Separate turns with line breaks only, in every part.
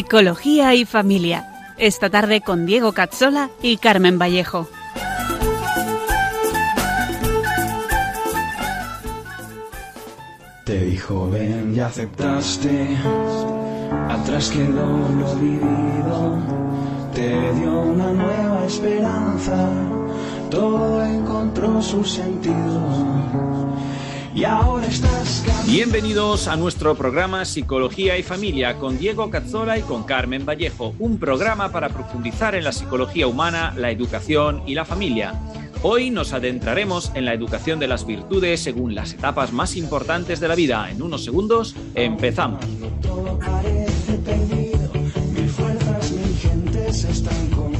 Psicología y Familia. Esta tarde con Diego Cazzola y Carmen Vallejo.
Te dijo ven y aceptaste, atrás quedó lo vivido, te dio una nueva esperanza, todo encontró su sentido y ahora estás
Bienvenidos a nuestro programa Psicología y Familia con Diego Cazzola y con Carmen Vallejo, un programa para profundizar en la psicología humana, la educación y la familia. Hoy nos adentraremos en la educación de las virtudes según las etapas más importantes de la vida. En unos segundos empezamos.
Todo parece perdido, mil fuerzas, mil gentes están contra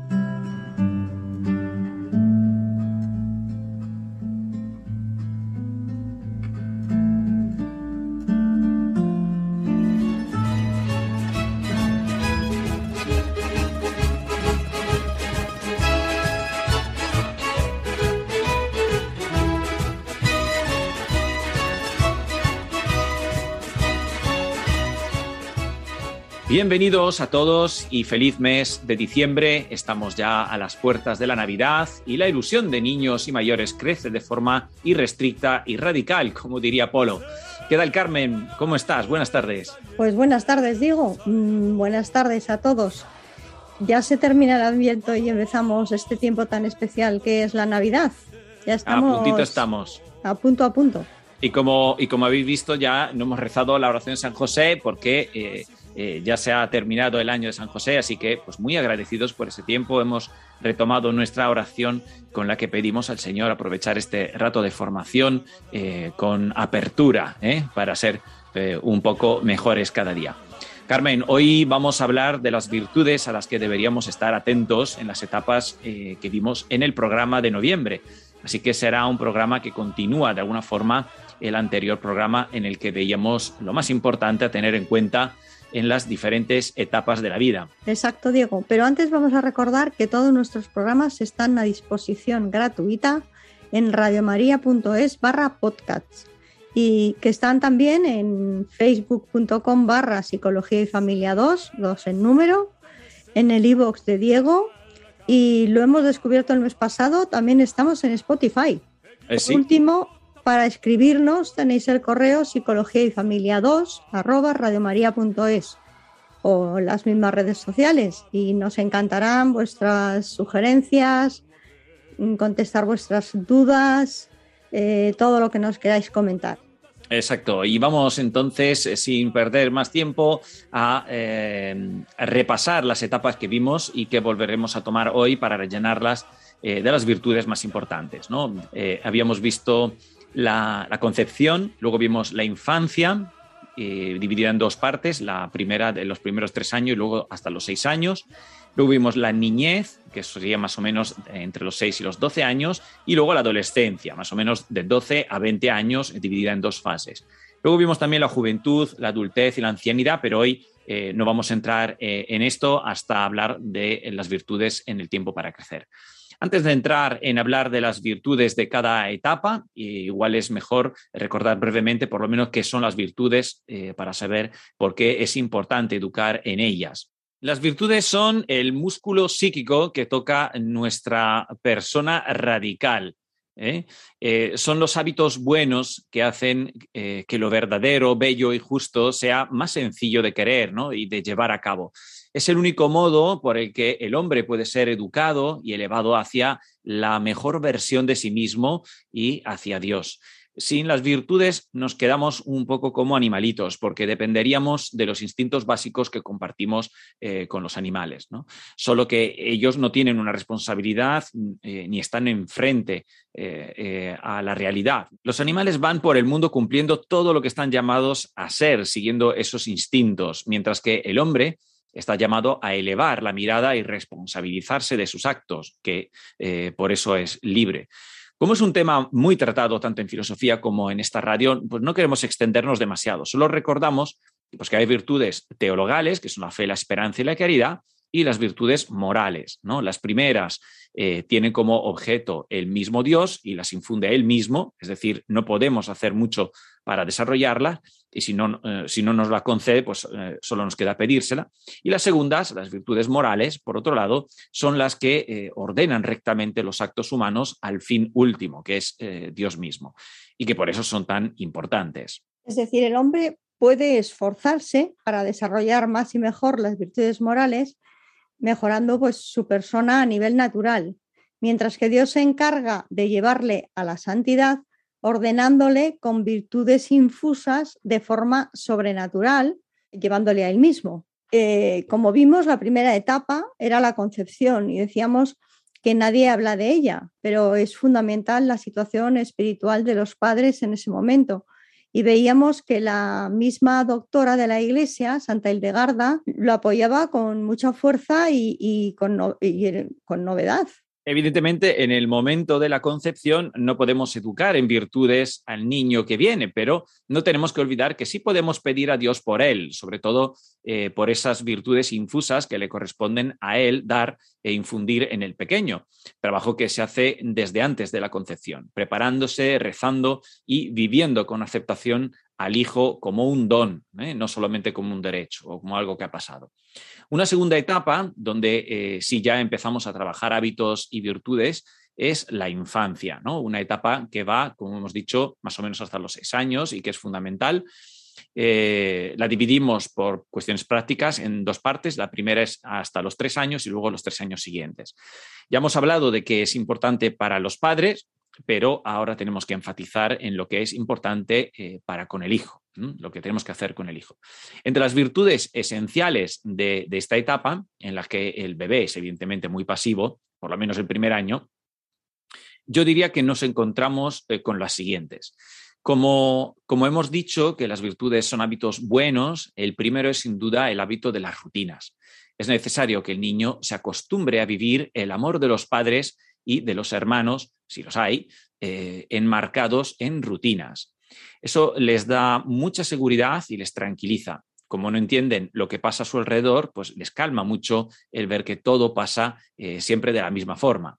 Bienvenidos a todos y feliz mes de diciembre. Estamos ya a las puertas de la Navidad y la ilusión de niños y mayores crece de forma irrestricta y radical, como diría Polo. ¿Qué tal, Carmen? ¿Cómo estás? Buenas tardes.
Pues buenas tardes, Diego. Mm, buenas tardes a todos. Ya se termina el Adviento y empezamos este tiempo tan especial que es la Navidad. Ya estamos
A puntito estamos.
a punto a punto.
Y como, y como habéis visto, ya no hemos rezado la oración de San José porque eh, eh, ya se ha terminado el año de San José, así que pues muy agradecidos por ese tiempo. Hemos retomado nuestra oración con la que pedimos al Señor aprovechar este rato de formación eh, con apertura ¿eh? para ser eh, un poco mejores cada día. Carmen, hoy vamos a hablar de las virtudes a las que deberíamos estar atentos en las etapas eh, que vimos en el programa de noviembre. Así que será un programa que continúa de alguna forma el anterior programa en el que veíamos lo más importante a tener en cuenta en las diferentes etapas de la vida.
Exacto, Diego. Pero antes vamos a recordar que todos nuestros programas están a disposición gratuita en radiomaria.es barra podcasts y que están también en facebook.com barra psicología y familia 2, 2 en número, en el iBox de Diego y lo hemos descubierto el mes pasado, también estamos en Spotify.
Eh, sí,
Último, para escribirnos tenéis el correo psicología y familia 2 arroba radiomaria.es o las mismas redes sociales y nos encantarán vuestras sugerencias, mm, contestar vuestras dudas, eh, todo lo que nos queráis comentar.
Exacto. Y vamos entonces, eh, sin perder más tiempo, a, eh, repasar las etapas que vimos y que volveremos a tomar hoy para rellenarlas de las virtudes más importantes. ¿no? Habíamos visto la, concepción, luego vimos la infancia, eh, dividida en dos partes, la primera de los primeros tres años y luego hasta los seis años. Luego vimos la niñez, que sería más o menos entre los 6 y los 12 años, y luego la adolescencia, más o menos de 12 a 20 años, dividida en dos fases. Luego vimos también la juventud, la adultez y la ancianidad, pero hoy eh, no vamos a entrar eh, en esto hasta hablar de las virtudes en el tiempo para crecer. Antes de entrar en hablar de las virtudes de cada etapa, igual es mejor recordar brevemente por lo menos qué son las virtudes eh, para saber por qué es importante educar en ellas. Las virtudes son el músculo psíquico que toca nuestra persona radical. ¿eh? Eh, son los hábitos buenos que hacen que lo verdadero, bello y justo sea más sencillo de querer ¿no? y de llevar a cabo. Es el único modo por el que el hombre puede ser educado y elevado hacia la mejor versión de sí mismo y hacia Dios. sin las virtudes nos quedamos un poco como animalitos, porque dependeríamos de los instintos básicos que compartimos eh, con los animales. ¿no? Solo que ellos no tienen una responsabilidad eh, ni están enfrente eh, a la realidad. Los animales van por el mundo cumpliendo todo lo que están llamados a ser, siguiendo esos instintos, mientras que el hombre está llamado a elevar la mirada y responsabilizarse de sus actos, que por eso es libre. Como es un tema muy tratado tanto en filosofía como en esta radio, pues no queremos extendernos demasiado. Solo recordamos pues, que hay virtudes teologales, que son la fe, la esperanza y la caridad, y las virtudes morales. ¿no? Las primeras eh, tienen como objeto el mismo Dios y las infunde él mismo, es decir, no podemos hacer mucho para desarrollarla y si no, eh, si no nos la concede, pues eh, solo nos queda pedírsela. Y las segundas, las virtudes morales, por otro lado, son las que ordenan rectamente los actos humanos al fin último, que es Dios mismo, y que por eso son tan importantes.
Es decir, el hombre puede esforzarse para desarrollar más y mejor las virtudes morales, mejorando pues, su persona a nivel natural, mientras que Dios se encarga de llevarle a la santidad, ordenándole con virtudes infusas de forma sobrenatural, llevándole a él mismo. Eh, como vimos, la primera etapa era la concepción y decíamos que nadie habla de ella, pero es fundamental la situación espiritual de los padres en ese momento, y veíamos que la misma doctora de la iglesia, Santa Hildegarda, lo apoyaba con mucha fuerza y, con, con novedad.
Evidentemente, en el momento de la concepción no podemos educar en virtudes al niño que viene, pero no tenemos que olvidar que sí podemos pedir a Dios por él, sobre todo eh, por esas virtudes infusas que le corresponden a él dar e infundir en el pequeño, trabajo que se hace desde antes de la concepción, preparándose, rezando y viviendo con aceptación al hijo como un don, ¿eh? no solamente como un derecho o como algo que ha pasado. Una segunda etapa, donde eh, sí ya empezamos a trabajar hábitos y virtudes, es la infancia, ¿no? Una etapa que va, como hemos dicho, más o menos hasta los seis años y que es fundamental. Eh, la dividimos por cuestiones prácticas en dos partes. La primera es hasta los tres años y luego los tres años siguientes. Ya hemos hablado de que es importante para los padres, pero ahora tenemos que enfatizar en lo que es importante eh, para con el hijo, lo que tenemos que hacer con el hijo. Entre las virtudes esenciales de, esta etapa, en las que el bebé es evidentemente muy pasivo, por lo menos el primer año, yo diría que nos encontramos eh, con las siguientes. Como, hemos dicho que las virtudes son hábitos buenos, el primero es sin duda el hábito de las rutinas. Es necesario que el niño se acostumbre a vivir el amor de los padres y de los hermanos, si los hay, eh, enmarcados en rutinas. Eso les da mucha seguridad y les tranquiliza. Como no entienden lo que pasa a su alrededor, pues les calma mucho el ver que todo pasa eh, siempre de la misma forma.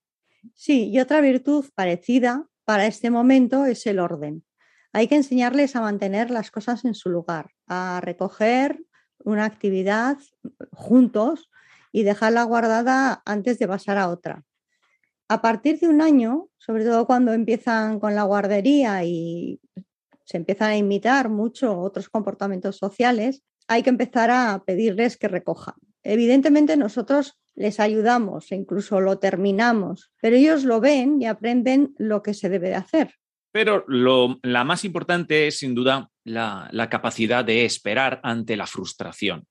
Sí, y otra virtud parecida para este momento es el orden. Hay que enseñarles a mantener las cosas en su lugar, a recoger una actividad juntos y dejarla guardada antes de pasar a otra. A partir de un año, sobre todo cuando empiezan con la guardería y se empiezan a imitar mucho otros comportamientos sociales, hay que empezar a pedirles que recojan. Evidentemente nosotros les ayudamos e incluso lo terminamos, pero ellos lo ven y aprenden lo que se debe de hacer.
Pero la más importante es sin duda la, capacidad de esperar ante la frustración.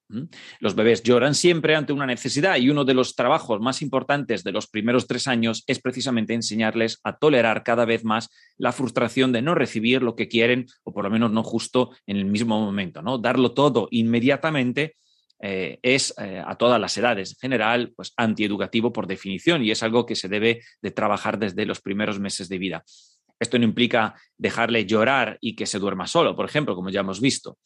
Los bebés lloran siempre ante una necesidad y uno de los trabajos más importantes de los primeros tres años es precisamente enseñarles a tolerar cada vez más la frustración de no recibir lo que quieren o por lo menos no justo en el mismo momento. ¿no? Darlo todo inmediatamente eh, es eh, a todas las edades en general pues antieducativo por definición y es algo que se debe de trabajar desde los primeros meses de vida. Esto no implica dejarle llorar y que se duerma solo, por ejemplo, como ya hemos visto.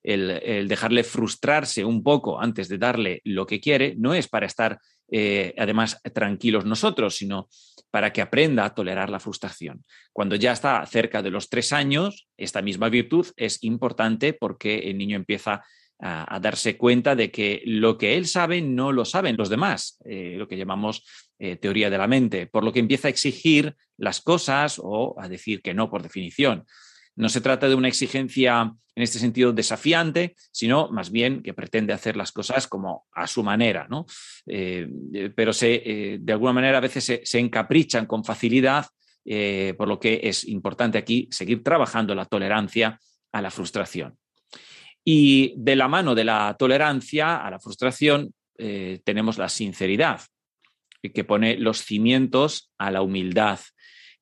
El, dejarle frustrarse un poco antes de darle lo que quiere no es para estar eh, además tranquilos nosotros, sino para que aprenda a tolerar la frustración. Cuando ya está cerca de los tres años, esta misma virtud es importante porque el niño empieza a, darse cuenta de que lo que él sabe no lo saben los demás, eh, lo que llamamos eh, teoría de la mente, por lo que empieza a exigir las cosas o a decir que no por definición. No se trata de una exigencia en este sentido desafiante, sino más bien que pretende hacer las cosas como a su manera, ¿no? Eh, pero se, de alguna manera a veces se, encaprichan con facilidad por lo que es importante aquí seguir trabajando la tolerancia a la frustración. Y de la mano de la tolerancia a la frustración eh, tenemos la sinceridad, que pone los cimientos a la humildad,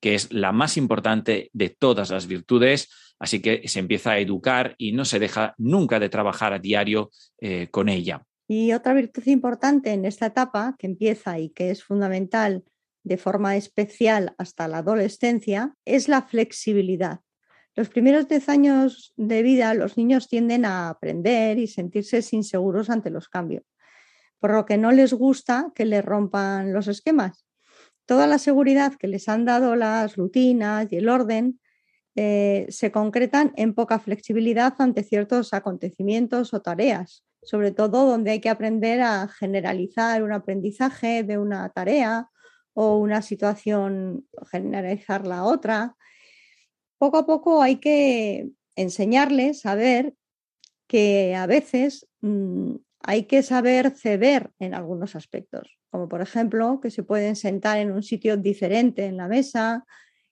que es la más importante de todas las virtudes, así que se empieza a educar y no se deja nunca de trabajar a diario eh, con ella.
Y otra virtud importante en esta etapa que empieza y que es fundamental de forma especial hasta la adolescencia es la flexibilidad. Los primeros 10 años de vida los niños tienden a aprender y sentirse inseguros ante los cambios, por lo que no les gusta que les rompan los esquemas. Toda la seguridad que les han dado las rutinas y el orden eh, se concretan en poca flexibilidad ante ciertos acontecimientos o tareas, sobre todo donde hay que aprender a generalizar un aprendizaje de una tarea o una situación, generalizar la otra. Poco a poco hay que enseñarles a ver que a veces mm, hay que saber ceder en algunos aspectos, como por ejemplo que se pueden sentar en un sitio diferente en la mesa,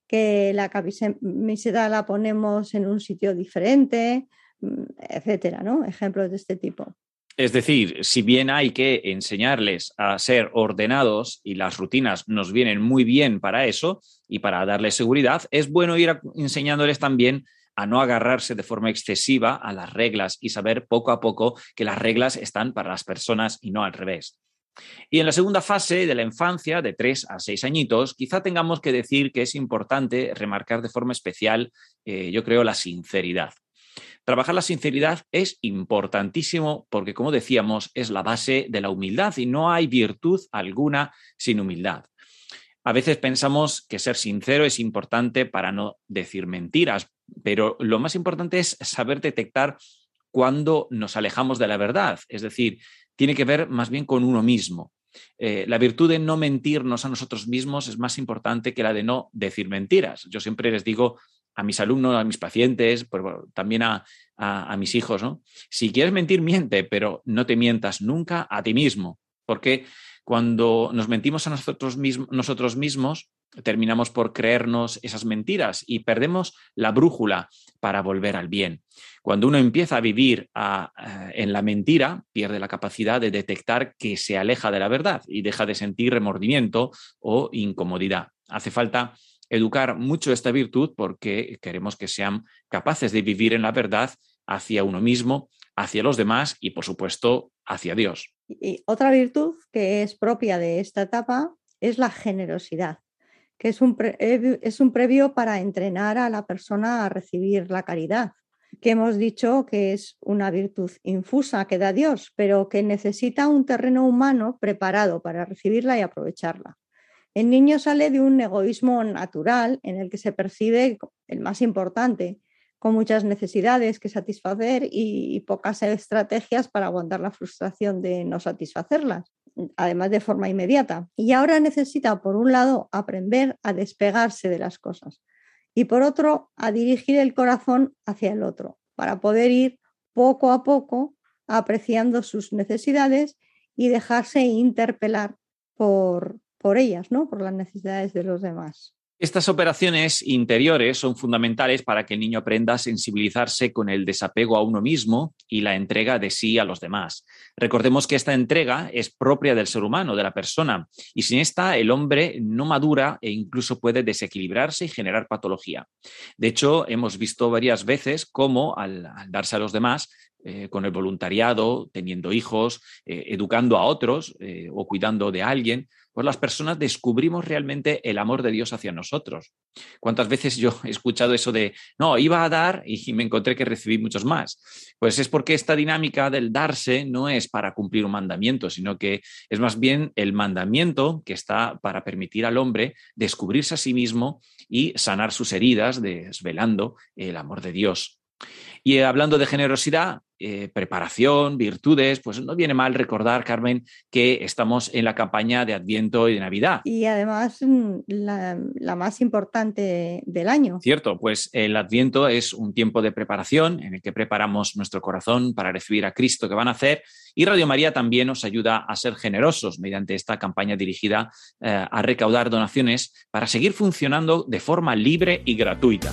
que la camiseta la ponemos en un sitio diferente, mm, etcétera, ¿no? Ejemplos de este tipo.
Es decir, si bien hay que enseñarles a ser ordenados y las rutinas nos vienen muy bien para eso y para darles seguridad, es bueno ir enseñándoles también a no agarrarse de forma excesiva a las reglas y saber poco a poco que las reglas están para las personas y no al revés. Y en la segunda fase de la infancia, de tres a seis añitos, quizá tengamos que decir que es importante remarcar de forma especial, eh, yo creo, la sinceridad. Trabajar la sinceridad es importantísimo porque, como decíamos, es la base de la humildad y no hay virtud alguna sin humildad. A veces pensamos que ser sincero es importante para no decir mentiras, pero lo más importante es saber detectar cuando nos alejamos de la verdad. Es decir, tiene que ver más bien con uno mismo. Eh, la virtud de no mentirnos a nosotros mismos es más importante que la de no decir mentiras. Yo siempre les digo a mis alumnos, a mis pacientes, pues, también a, mis hijos, ¿no? Si quieres mentir, miente, pero no te mientas nunca a ti mismo, porque cuando nos mentimos a nosotros, nosotros mismos, terminamos por creernos esas mentiras y perdemos la brújula para volver al bien. Cuando uno empieza a vivir eh, en la mentira, pierde la capacidad de detectar que se aleja de la verdad y deja de sentir remordimiento o incomodidad. Hace falta educar mucho esta virtud porque queremos que sean capaces de vivir en la verdad hacia uno mismo, hacia los demás y, por supuesto, hacia Dios.
Y otra virtud que es propia de esta etapa es la generosidad, que es un, es un previo para entrenar a la persona a recibir la caridad, que hemos dicho que es una virtud infusa que da Dios, pero que necesita un terreno humano preparado para recibirla y aprovecharla. El niño sale de un egoísmo natural en el que se percibe el más importante, con muchas necesidades que satisfacer y, pocas estrategias para aguantar la frustración de no satisfacerlas, además de forma inmediata. Y ahora necesita, por un lado, aprender a despegarse de las cosas y por otro, a dirigir el corazón hacia el otro, para poder ir poco a poco apreciando sus necesidades y dejarse interpelar por, por ellas, ¿no? Por las necesidades de los demás.
Estas operaciones interiores son fundamentales para que el niño aprenda a sensibilizarse con el desapego a uno mismo y la entrega de sí a los demás. Recordemos que esta entrega es propia del ser humano, de la persona, y sin esta el hombre no madura e incluso puede desequilibrarse y generar patología. De hecho, hemos visto varias veces cómo al, darse a los demás, eh, con el voluntariado, teniendo hijos, eh, educando a otros eh, o cuidando de alguien, pues las personas descubrimos realmente el amor de Dios hacia nosotros. ¿Cuántas veces yo he escuchado eso de, no, iba a dar y me encontré que recibí muchos más? Pues es porque esta dinámica del darse no es para cumplir un mandamiento, sino que es más bien el mandamiento que está para permitir al hombre descubrirse a sí mismo y sanar sus heridas, desvelando el amor de Dios. Y hablando de generosidad, eh, preparación, virtudes, pues no viene mal recordar, Carmen, que estamos en la campaña de Adviento y de Navidad.
Y además mm, la, la más importante del año.
Cierto, pues el Adviento es un tiempo de preparación en el que preparamos nuestro corazón para recibir a Cristo que van a hacer y Radio María también nos ayuda a ser generosos mediante esta campaña dirigida eh, a recaudar donaciones para seguir funcionando de forma libre y gratuita.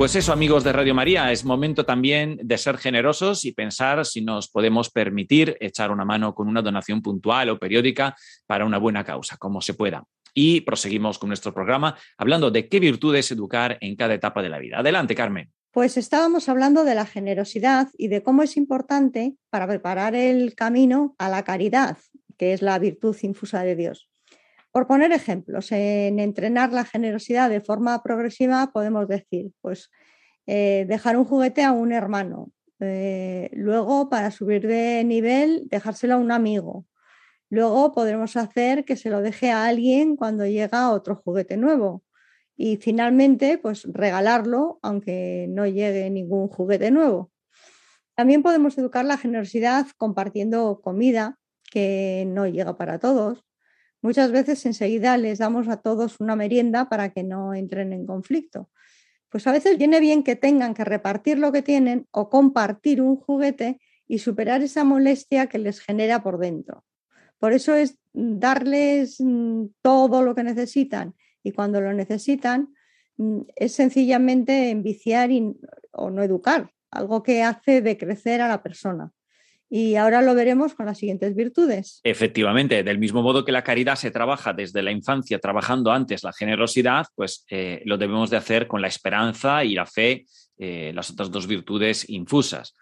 Pues eso, amigos de Radio María, es momento también de ser generosos y pensar si nos podemos permitir echar una mano con una donación puntual o periódica para una buena causa, como se pueda. Y proseguimos con nuestro programa hablando de qué virtudes educar en cada etapa de la vida. Adelante, Carmen.
Pues estábamos hablando de la generosidad y de cómo es importante para preparar el camino a la caridad, que es la virtud infusa de Dios. Por poner ejemplos, en entrenar la generosidad de forma progresiva podemos decir, pues eh, dejar un juguete a un hermano, eh, luego para subir de nivel dejárselo a un amigo, luego podremos hacer que se lo deje a alguien cuando llega otro juguete nuevo. Y finalmente pues regalarlo aunque no llegue ningún juguete nuevo. También podemos educar la generosidad compartiendo comida que no llega para todos Muchas veces enseguida les damos a todos una merienda para que no entren en conflicto. Pues a veces viene bien que tengan que repartir lo que tienen o compartir un juguete y superar esa molestia que les genera por dentro. Por eso es darles mm, todo lo que necesitan y cuando lo necesitan mm, es sencillamente enviciar o no educar, algo que hace decrecer a la persona. Y ahora lo veremos con las siguientes virtudes.
Efectivamente, del mismo modo que la caridad se trabaja desde la infancia, trabajando antes la generosidad, pues eh, lo debemos de hacer con la esperanza y la fe, eh, las otras dos virtudes infusas.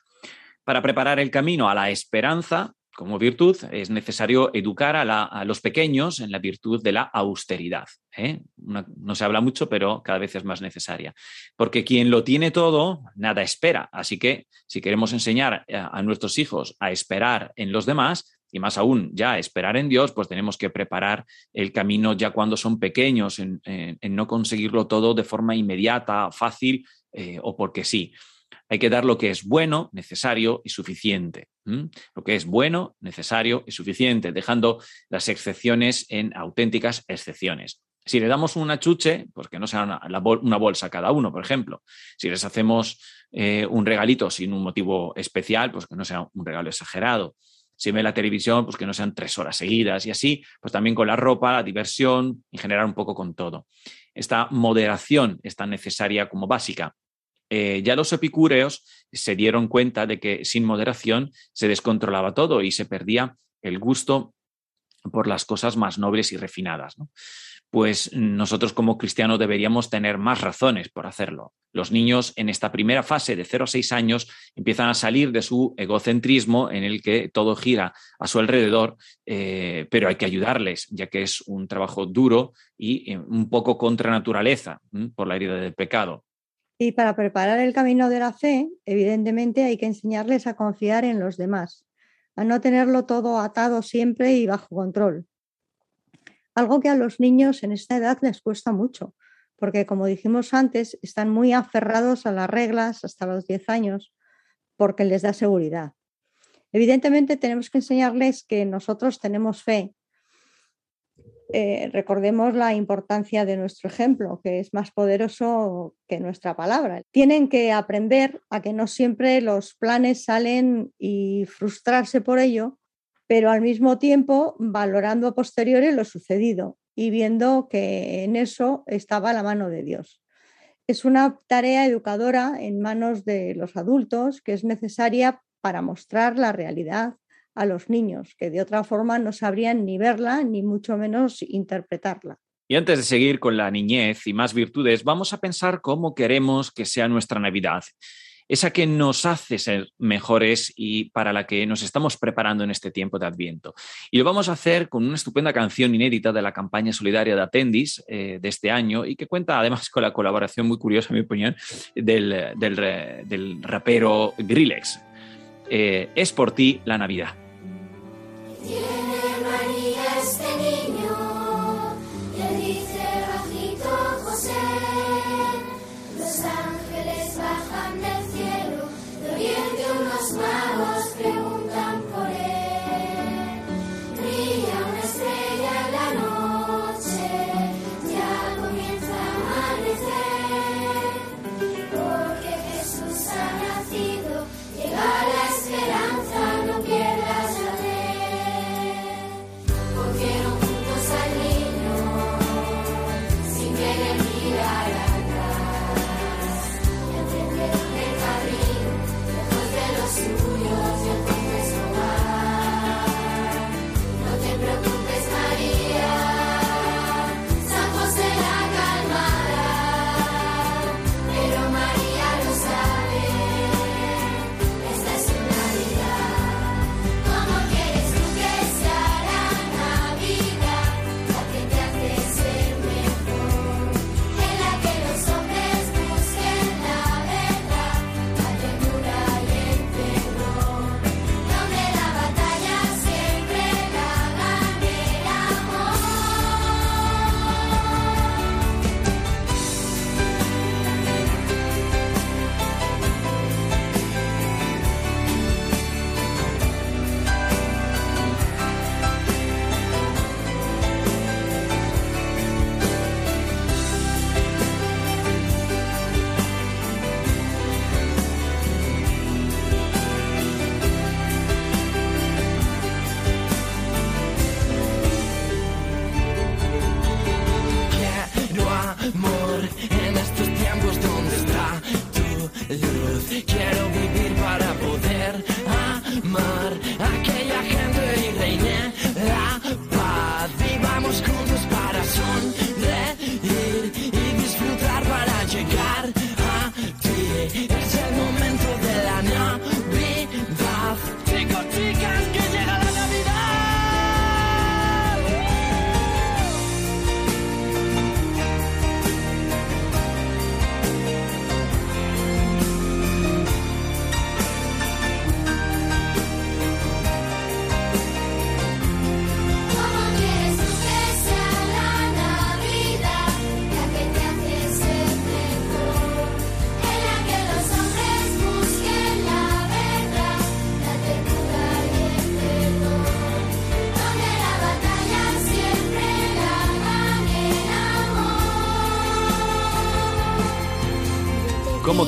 Para preparar el camino a la esperanza, como virtud, es necesario educar a, los pequeños en la virtud de la austeridad. ¿eh? no se habla mucho, pero cada vez es más necesaria. Porque quien lo tiene todo, nada espera. Así que si queremos enseñar a, nuestros hijos a esperar en los demás, y más aún ya esperar en Dios, pues tenemos que preparar el camino ya cuando son pequeños, en, no conseguirlo todo de forma inmediata, fácil eh, o porque sí. Hay que dar lo que es bueno, necesario y suficiente. Lo que es bueno, necesario y suficiente, dejando las excepciones en auténticas excepciones. Si le damos una chuche, pues que no sea una, bolsa cada uno, por ejemplo. Si les hacemos eh, un regalito sin un motivo especial, pues que no sea un regalo exagerado. Si ve la televisión, pues que no sean tres horas seguidas y así, pues también con la ropa, la diversión y generar un poco con todo. Esta moderación es tan necesaria como básica eh, ya los epicúreos se dieron cuenta de que sin moderación se descontrolaba todo y se perdía el gusto por las cosas más nobles y refinadas. Pues nosotros como cristianos deberíamos tener más razones por hacerlo. Los niños en esta primera fase de 0 a 6 años empiezan a salir de su egocentrismo en el que todo gira a su alrededor, eh, pero hay que ayudarles, ya que es un trabajo duro y eh, un poco contra naturaleza por la herida del pecado.
Y para preparar el camino de la fe, evidentemente hay que enseñarles a confiar en los demás, a no tenerlo todo atado siempre y bajo control. Algo que a los niños en esta edad les cuesta mucho, porque como dijimos antes, están muy aferrados a las reglas hasta los 10 años porque les da seguridad. Evidentemente tenemos que enseñarles que nosotros tenemos fe. Eh, recordemos la importancia de nuestro ejemplo, que es más poderoso que nuestra palabra. Tienen que aprender a que no siempre los planes salen y frustrarse por ello, pero al mismo tiempo valorando a posteriori lo sucedido y viendo que en eso estaba la mano de Dios. Es una tarea educadora en manos de los adultos que es necesaria para mostrar la realidad a los niños, que de otra forma no sabrían ni verla ni mucho menos interpretarla.
Y antes de seguir con la niñez y más virtudes, vamos a pensar cómo queremos que sea nuestra Navidad esa que nos hace ser mejores y para la que nos estamos preparando en este tiempo de Adviento. Y lo vamos a hacer con una estupenda canción inédita de la campaña solidaria de Atendis eh, de este año y que cuenta además con la colaboración muy curiosa, en mi opinión, del, del, rapero Grillex. Eh, es por ti la Navidad. ¿Cómo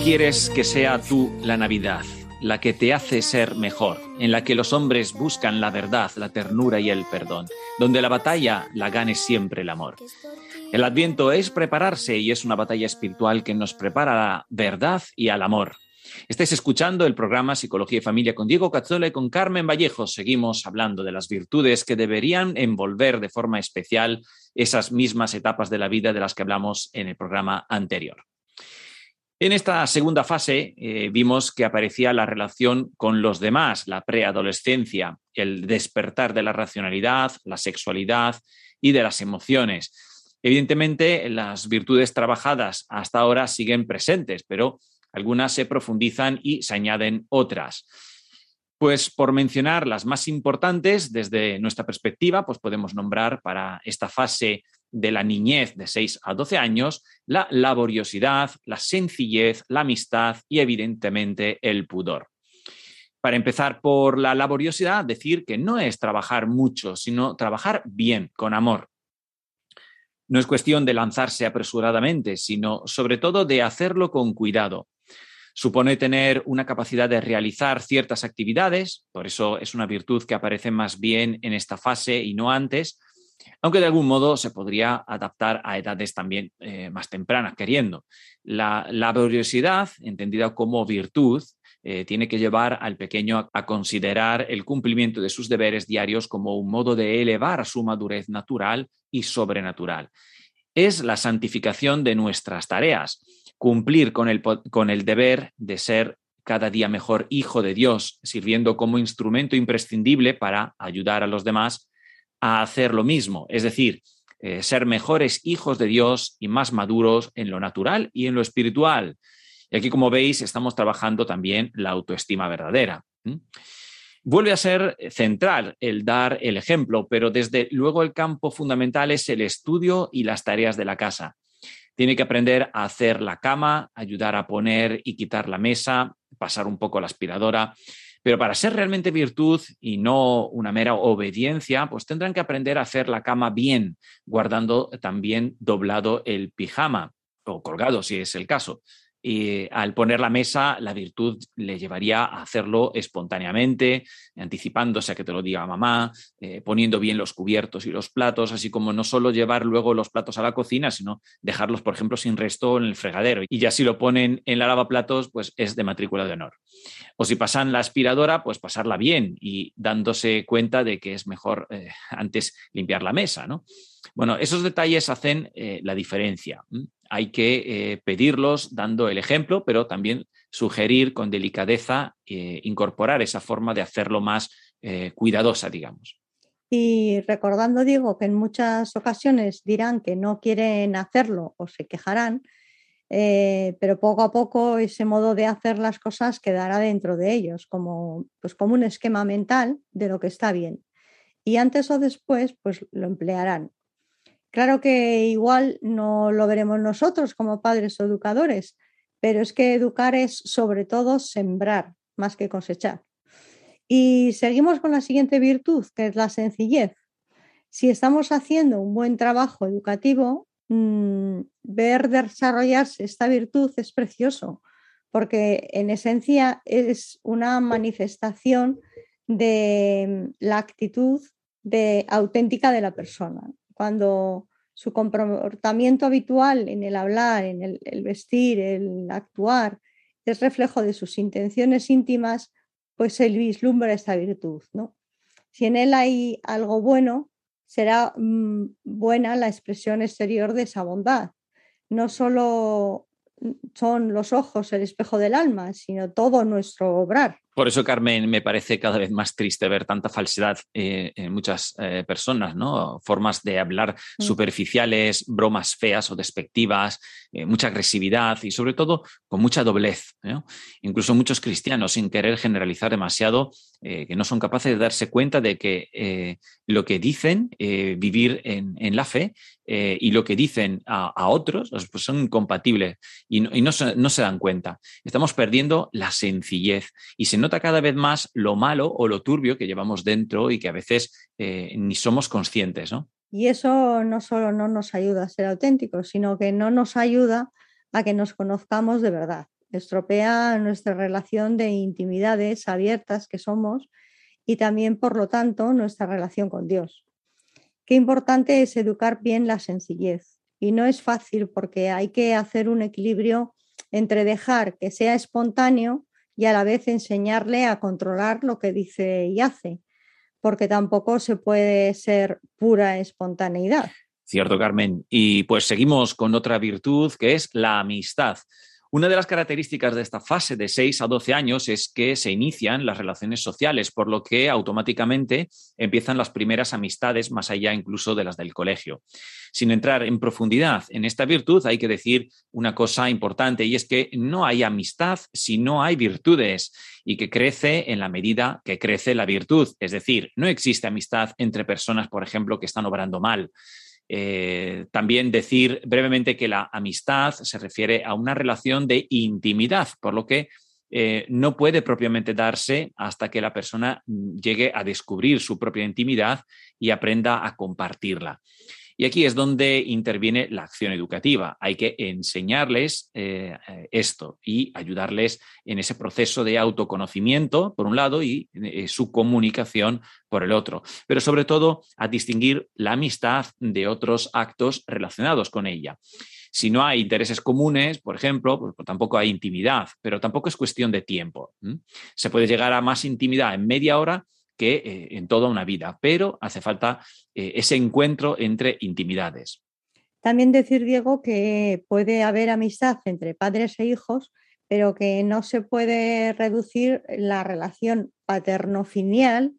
quieres que sea tú la Navidad? La que te hace ser mejor, en la que los hombres buscan la verdad, la ternura y el perdón, donde la batalla la gane siempre el amor. El Adviento es prepararse y es una batalla espiritual que nos prepara a la verdad y al amor. Estáis escuchando el programa Psicología y Familia con Diego Cazzola y con Carmen Vallejo. Seguimos hablando de las virtudes que deberían envolver de forma especial esas mismas etapas de la vida de las que hablamos en el programa anterior. En esta segunda fase eh, vimos que aparecía la relación con los demás, la preadolescencia, el despertar de la racionalidad, la sexualidad y de las emociones. Evidentemente, las virtudes trabajadas hasta ahora siguen presentes, pero algunas se profundizan y se añaden otras. Pues por mencionar las más importantes desde nuestra perspectiva, pues podemos nombrar para esta fase de la niñez de 6 a 12 años, la laboriosidad, la sencillez, la amistad y evidentemente el pudor. Para empezar por la laboriosidad, decir que no es trabajar mucho, sino trabajar bien, con amor. No es cuestión de lanzarse apresuradamente, sino sobre todo de hacerlo con cuidado. Supone tener una capacidad de realizar ciertas actividades, por eso es una virtud que aparece más bien en esta fase y no antes, aunque de algún modo se podría adaptar a edades también eh, más tempranas, queriendo. La laboriosidad, entendida como virtud, eh, tiene que llevar al pequeño a, considerar el cumplimiento de sus deberes diarios como un modo de elevar su madurez natural y sobrenatural. Es la santificación de nuestras tareas, cumplir con el, con el deber de ser cada día mejor hijo de Dios, sirviendo como instrumento imprescindible para ayudar a los demás a hacer lo mismo, es decir, eh, ser mejores hijos de Dios y más maduros en lo natural y en lo espiritual. Y aquí, como veis, estamos trabajando también la autoestima verdadera. Vuelve a ser central el dar el ejemplo, pero desde luego el campo fundamental es el estudio y las tareas de la casa. Tiene que aprender a hacer la cama, ayudar a poner y quitar la mesa, pasar un poco la aspiradora. Pero para ser realmente virtud y no una mera obediencia, pues tendrán que aprender a hacer la cama bien, guardando también doblado el pijama o colgado si es el caso y al poner la mesa, la virtud le llevaría a hacerlo espontáneamente, anticipándose a que te lo diga mamá, eh, poniendo bien los cubiertos y los platos, así como no solo llevar luego los platos a la cocina, sino dejarlos, por ejemplo, sin resto en el fregadero. Y ya si lo ponen en la lavaplatos, pues es de matrícula de honor. O si pasan la aspiradora, pues pasarla bien y dándose cuenta de que es mejor eh, antes limpiar la mesa, ¿no? Bueno, esos detalles hacen eh, la diferencia hay que eh, pedirlos dando el ejemplo, pero también sugerir con delicadeza eh, incorporar esa forma de hacerlo más eh, cuidadosa, digamos.
Y recordando, Diego, que en muchas ocasiones dirán que no quieren hacerlo o se quejarán, pero poco a poco ese modo de hacer las cosas quedará dentro de ellos, como, pues como un esquema mental de lo que está bien. Y antes o después, pues lo emplearán. Claro que igual no lo veremos nosotros como padres o educadores, pero es que educar es sobre todo sembrar más que cosechar. Y seguimos con la siguiente virtud, que es la sencillez. Si estamos haciendo un buen trabajo educativo, mm, ver desarrollarse esta virtud es precioso, porque en esencia es una manifestación de la actitud de, auténtica de la persona cuando su comportamiento habitual en el hablar, en el, vestir, el actuar, es reflejo de sus intenciones íntimas, pues se vislumbra esta virtud. ¿no? Si en él hay algo bueno, será mm, buena la expresión exterior de esa bondad. No solo son los ojos el espejo del alma, sino todo nuestro obrar.
Por eso, Carmen, me parece cada vez más triste ver tanta falsedad eh, en muchas eh, personas, ¿no? Formas de hablar mm. superficiales, bromas feas o despectivas, eh, mucha agresividad y sobre todo con mucha doblez. Incluso muchos cristianos, sin querer generalizar demasiado, que no son capaces de darse cuenta de que lo que dicen, vivir en, la fe, y lo que dicen a, otros, pues son incompatibles y, no, se, no, se, dan cuenta. Estamos perdiendo la sencillez y se nota cada vez más lo malo o lo turbio que llevamos dentro y que a veces eh, ni somos conscientes, ¿no?
Y eso no solo no nos ayuda a ser auténticos, sino que no nos ayuda a que nos conozcamos de verdad. Estropea nuestra relación de intimidades abiertas que somos y también, por lo tanto, nuestra relación con Dios. Qué importante es educar bien la sencillez. Y no es fácil porque hay que hacer un equilibrio entre dejar que sea espontáneo y a la vez enseñarle a controlar lo que dice y hace, porque tampoco se puede ser pura espontaneidad.
Cierto, Carmen. Y pues seguimos con otra virtud que es la amistad. Una de las características de esta fase de 6 a 12 años es que se inician las relaciones sociales, por lo que automáticamente empiezan las primeras amistades más allá incluso de las del colegio. Sin entrar en profundidad en esta virtud, hay que decir una cosa importante y es que no hay amistad si no hay virtudes y que crece en la medida que crece la virtud. Es decir, no existe amistad entre personas, por ejemplo, que están obrando mal Eh, también decir brevemente que la amistad se refiere a una relación de intimidad, por lo que eh, no puede propiamente darse hasta que la persona llegue a descubrir su propia intimidad y aprenda a compartirla. Y aquí es donde interviene la acción educativa. Hay que enseñarles eh, esto y ayudarles en ese proceso de autoconocimiento, por un lado, y eh, su comunicación por el otro. Pero sobre todo a distinguir la amistad de otros actos relacionados con ella. Si no hay intereses comunes, por ejemplo, pues, pues tampoco hay intimidad, pero tampoco es cuestión de tiempo. Se puede llegar a más intimidad en media hora que eh, en toda una vida, pero hace falta eh, ese encuentro entre intimidades.
También decir, Diego, que puede haber amistad entre padres e hijos, pero que no se puede reducir la relación paterno-filial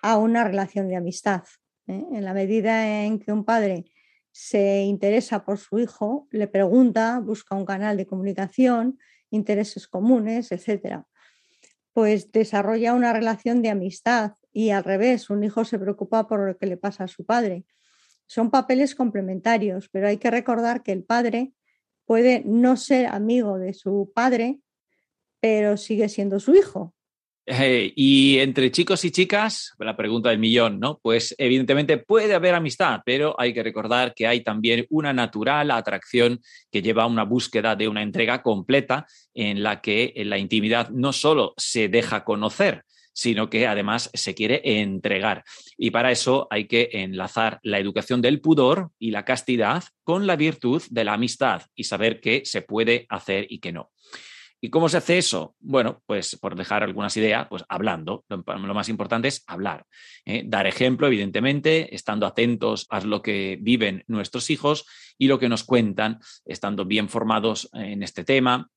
a una relación de amistad. ¿eh? En la medida en que un padre se interesa por su hijo, le pregunta, busca un canal de comunicación, intereses comunes, etc., pues desarrolla una relación de amistad y al revés, un hijo se preocupa por lo que le pasa a su padre. Son papeles complementarios, pero hay que recordar que el padre puede no ser amigo de su padre, pero sigue siendo su hijo.
Eh, y entre chicos y chicas, la pregunta del millón, ¿no? Pues evidentemente puede haber amistad, pero hay que recordar que hay también una natural atracción que lleva a una búsqueda de una entrega completa en la que la intimidad no solo se deja conocer, sino que además se quiere entregar. Y para eso hay que enlazar la educación del pudor y la castidad con la virtud de la amistad y saber qué se puede hacer y qué no. ¿Y cómo se hace eso? Bueno, pues por dejar algunas ideas, pues hablando. Lo, más importante es hablar. ¿eh? Dar ejemplo, evidentemente, estando atentos a lo que viven nuestros hijos y lo que nos cuentan, estando bien formados en este tema.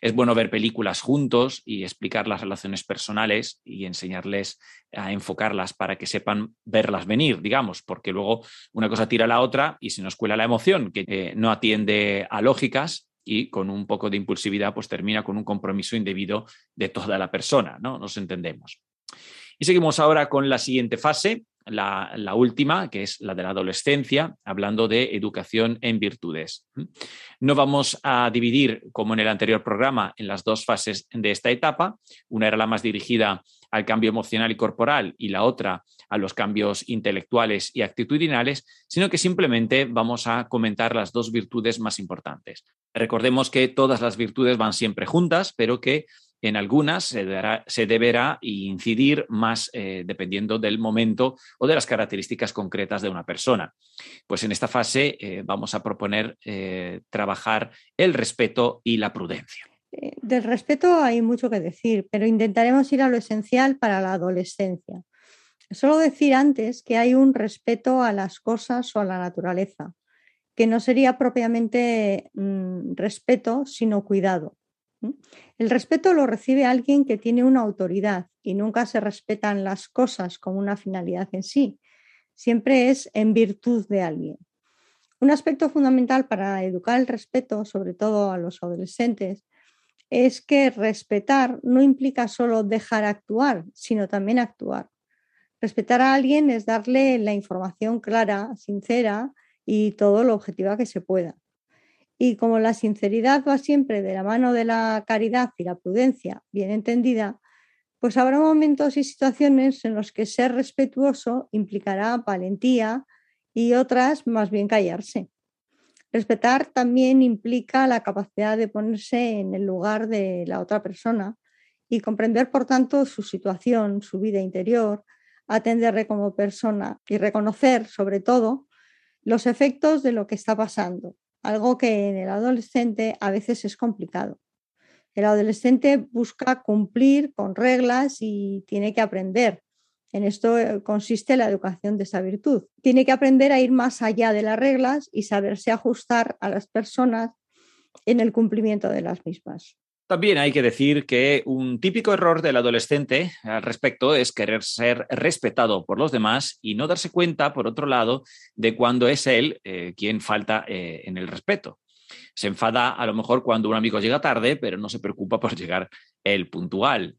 Es bueno ver películas juntos y explicar las relaciones personales y enseñarles a enfocarlas para que sepan verlas venir, digamos, porque luego una cosa tira a la otra y se nos cuela la emoción, que eh, no atiende a lógicas y con un poco de impulsividad pues termina con un compromiso indebido de toda la persona, ¿no? Nos entendemos. Y seguimos ahora con la siguiente fase, la, la, última, que es la de la adolescencia, hablando de educación en virtudes. No vamos a dividir, como en el anterior programa, en las dos fases de esta etapa. Una era la más dirigida al cambio emocional y corporal y la otra a los cambios intelectuales y actitudinales, sino que simplemente vamos a comentar las dos virtudes más importantes. Recordemos que todas las virtudes van siempre juntas, pero que en algunas se, deberá incidir más eh, dependiendo del momento o de las características concretas de una persona. Pues en esta fase eh, vamos a proponer eh, trabajar el respeto y la prudencia.
Del respeto hay mucho que decir, pero intentaremos ir a lo esencial para la adolescencia. Solo decir antes que hay un respeto a las cosas o a la naturaleza, que no sería propiamente mm, respeto, sino cuidado. El respeto lo recibe alguien que tiene una autoridad y nunca se respetan las cosas como una finalidad en sí, siempre es en virtud de alguien. Un aspecto fundamental para educar el respeto, sobre todo a los adolescentes, es que respetar no implica solo dejar actuar, sino también actuar. Respetar a alguien es darle la información clara, sincera y todo lo objetiva que se pueda. Y como la sinceridad va siempre de la mano de la caridad y la prudencia, bien entendida, pues habrá momentos y situaciones en los que ser respetuoso implicará valentía y otras más bien callarse. Respetar también implica la capacidad de ponerse en el lugar de la otra persona y comprender, por tanto, su situación, su vida interior, atenderle como persona y reconocer, sobre todo, los efectos de lo que está pasando, algo que en el adolescente a veces es complicado. El adolescente busca cumplir con reglas y tiene que aprender. En esto eh, consiste la educación de esa virtud. Tiene que aprender a ir más allá de las reglas y saberse ajustar a las personas en el cumplimiento de las mismas.
También hay que decir que un típico error del adolescente al respecto es querer ser respetado por los demás y no darse cuenta, por otro lado, de cuando es él eh, quien falta eh, en el respeto. Se enfada a lo mejor cuando un amigo llega tarde, pero no se preocupa por llegar él puntual.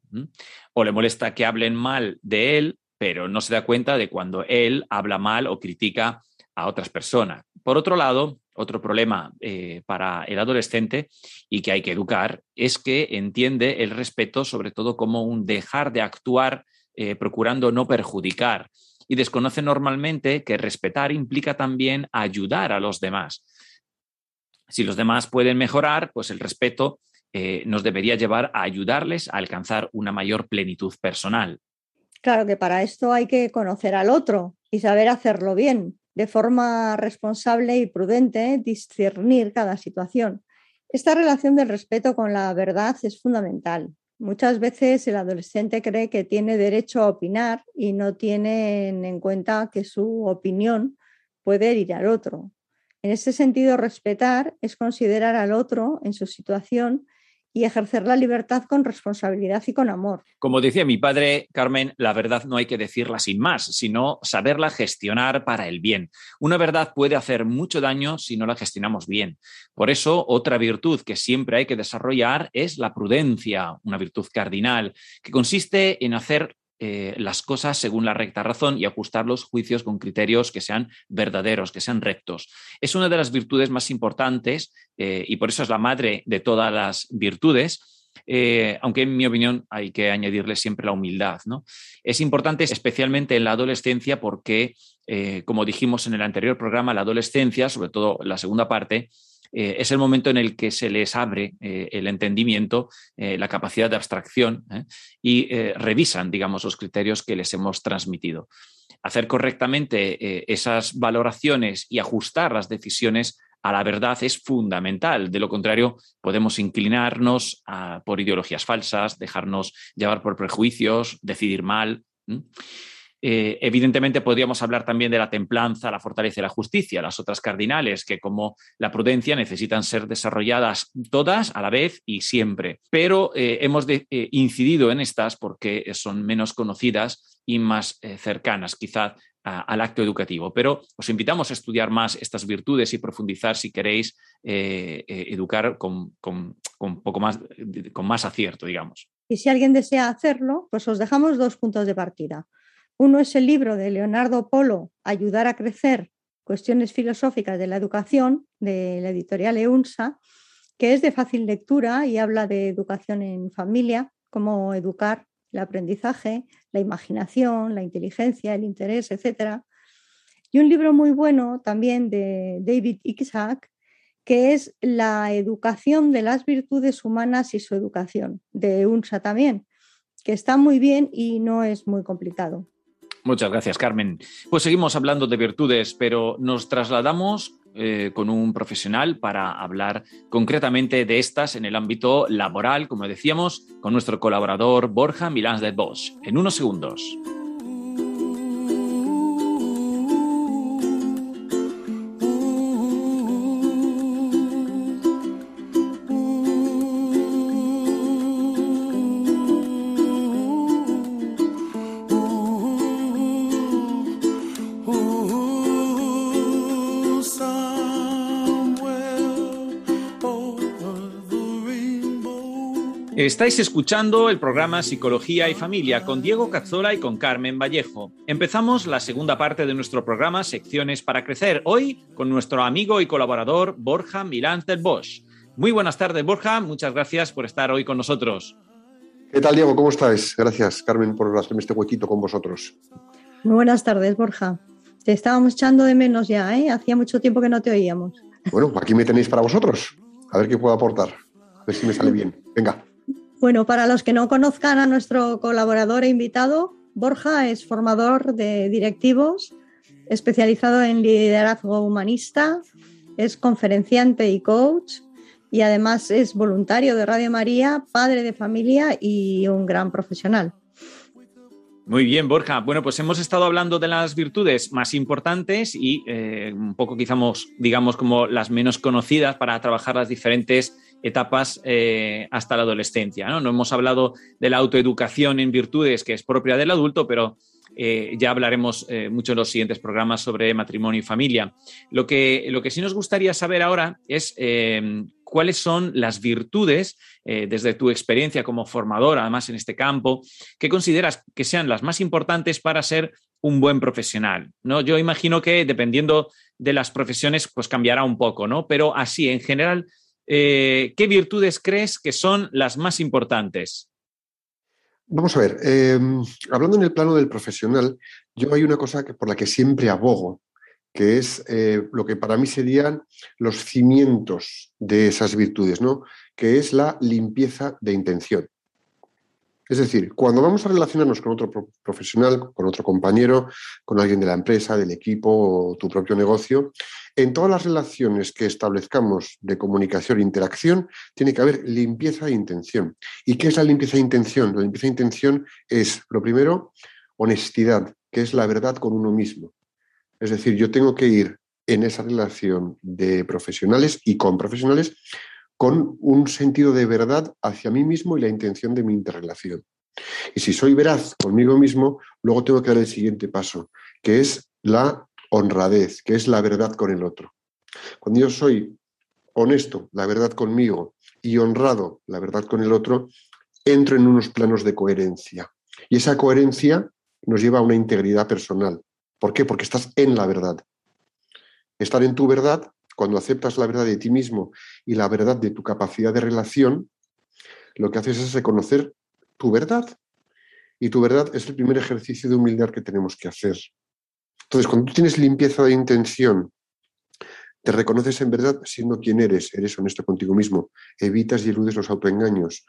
O le molesta que hablen mal de él, pero no se da cuenta de cuando él habla mal o critica a otras personas. Por otro lado, otro problema eh, para el adolescente y que hay que educar es que entiende el respeto sobre todo como un dejar de actuar eh, procurando no perjudicar y desconoce normalmente que respetar implica también ayudar a los demás. Si los demás pueden mejorar, pues el respeto eh, nos debería llevar a ayudarles a alcanzar una mayor plenitud personal.
Claro que para esto hay que conocer al otro y saber hacerlo bien, de forma responsable y prudente, discernir cada situación. Esta relación del respeto con la verdad es fundamental. Muchas veces el adolescente cree que tiene derecho a opinar y no tiene en cuenta que su opinión puede herir al otro. En ese sentido, respetar es considerar al otro en su situación y ejercer la libertad con responsabilidad y con amor.
Como decía mi padre, Carmen, la verdad no hay que decirla sin más, sino saberla gestionar para el bien. Una verdad puede hacer mucho daño si no la gestionamos bien. Por eso, otra virtud que siempre hay que desarrollar es la prudencia, una virtud cardinal, que consiste en hacer eh, las cosas según la recta razón y ajustar los juicios con criterios que sean verdaderos, que sean rectos. Es una de las virtudes más importantes eh, y por eso es la madre de todas las virtudes. Eh, aunque en mi opinión hay que añadirle siempre la humildad. ¿no? Es importante especialmente en la adolescencia porque, como dijimos en el anterior programa, la adolescencia, sobre todo la segunda parte, eh, es el momento en el que se les abre eh, el entendimiento, eh, la capacidad de abstracción y revisan, digamos, los criterios que les hemos transmitido. Hacer correctamente esas valoraciones y ajustar las decisiones a la verdad es fundamental. De lo contrario, podemos inclinarnos por ideologías falsas, dejarnos llevar por prejuicios, decidir mal. Eh, evidentemente podríamos hablar también de la templanza, la fortaleza y la justicia, las otras cardinales, que como la prudencia necesitan ser desarrolladas todas a la vez y siempre. Pero eh, hemos eh, incidido en estas porque son menos conocidas y más cercanas quizás al acto educativo. Pero os invitamos a estudiar más estas virtudes y profundizar si queréis educar con, con, poco más, con más acierto, digamos.
Y si alguien desea hacerlo, pues os dejamos dos puntos de partida. Uno es el libro de Leonardo Polo, Ayudar a crecer, cuestiones filosóficas de la educación, de la editorial EUNSA, que es de fácil lectura y habla de educación en familia, cómo educar el aprendizaje, la imaginación, la inteligencia, el interés, etc. Y un libro muy bueno también de David Isaac, que es La educación de las virtudes humanas y su educación, de EUNSA también, que está muy bien y no es muy complicado.
Muchas gracias, Carmen. Pues seguimos hablando de virtudes, pero nos trasladamos eh, con un profesional para hablar concretamente de estas en el ámbito laboral, como decíamos, con nuestro colaborador Borja Milán de Bosch. En unos segundos. Estáis escuchando el programa Psicología y Familia con Diego Cazzola y con Carmen Vallejo. Empezamos la segunda parte de nuestro programa Secciones para Crecer, hoy con nuestro amigo y colaborador Borja Milán del Bosch. Muy buenas tardes, Borja. Muchas gracias por estar hoy con nosotros.
¿Qué tal, Diego? ¿Cómo estáis? Gracias, Carmen, por hacerme este huequito con vosotros.
Muy buenas tardes, Borja. Te estábamos echando de menos ya, ¿eh? Hacía mucho tiempo que no te oíamos.
Bueno, aquí me tenéis para vosotros. A ver qué puedo aportar. A ver si me sale bien. Venga.
Bueno, para los que no conozcan a nuestro colaborador e invitado, Borja es formador de directivos, especializado en liderazgo humanista, es conferenciante y coach y además es voluntario de Radio María, padre de familia y un gran profesional.
Muy bien, Borja. Bueno, pues hemos estado hablando de las virtudes más importantes y eh, un poco quizás, digamos, como las menos conocidas para trabajar las diferentes etapas eh, hasta la adolescencia. ¿no? ¿no? hemos hablado de la autoeducación en virtudes, que es propia del adulto, pero eh, ya hablaremos eh, mucho en los siguientes programas sobre matrimonio y familia. Lo que, lo que sí nos gustaría saber ahora es cuáles son las virtudes, desde tu experiencia como formador, además en este campo, que consideras que sean las más importantes para ser un buen profesional? ¿no? Yo imagino que dependiendo de las profesiones, pues cambiará un poco, ¿no? Pero así, en general, eh, ¿qué virtudes crees que son las más importantes?
Vamos a ver, eh, hablando en el plano del profesional, yo hay una cosa que, por la que siempre abogo, que es eh, lo que para mí serían los cimientos de esas virtudes, ¿no? que es la limpieza de intención. Es decir, cuando vamos a relacionarnos con otro profesional, con otro compañero, con alguien de la empresa, del equipo o tu propio negocio, en todas las relaciones que establezcamos de comunicación e interacción, tiene que haber limpieza de intención. ¿Y qué es la limpieza de intención? La limpieza de intención es, lo primero, honestidad, que es la verdad con uno mismo. Es decir, yo tengo que ir en esa relación de profesionales y con profesionales con un sentido de verdad hacia mí mismo y la intención de mi interrelación. Y si soy veraz conmigo mismo, luego tengo que dar el siguiente paso, que es la honradez, que es la verdad con el otro. Cuando yo soy honesto, la verdad conmigo, y honrado, la verdad con el otro, entro en unos planos de coherencia. Y esa coherencia nos lleva a una integridad personal. ¿Por qué? Porque estás en la verdad. Estar en tu verdad cuando aceptas la verdad de ti mismo y la verdad de tu capacidad de relación, lo que haces es reconocer tu verdad. Y tu verdad es el primer ejercicio de humildad que tenemos que hacer. Entonces, cuando tú tienes limpieza de intención, te reconoces en verdad siendo quien eres, eres honesto contigo mismo, evitas y eludes los autoengaños,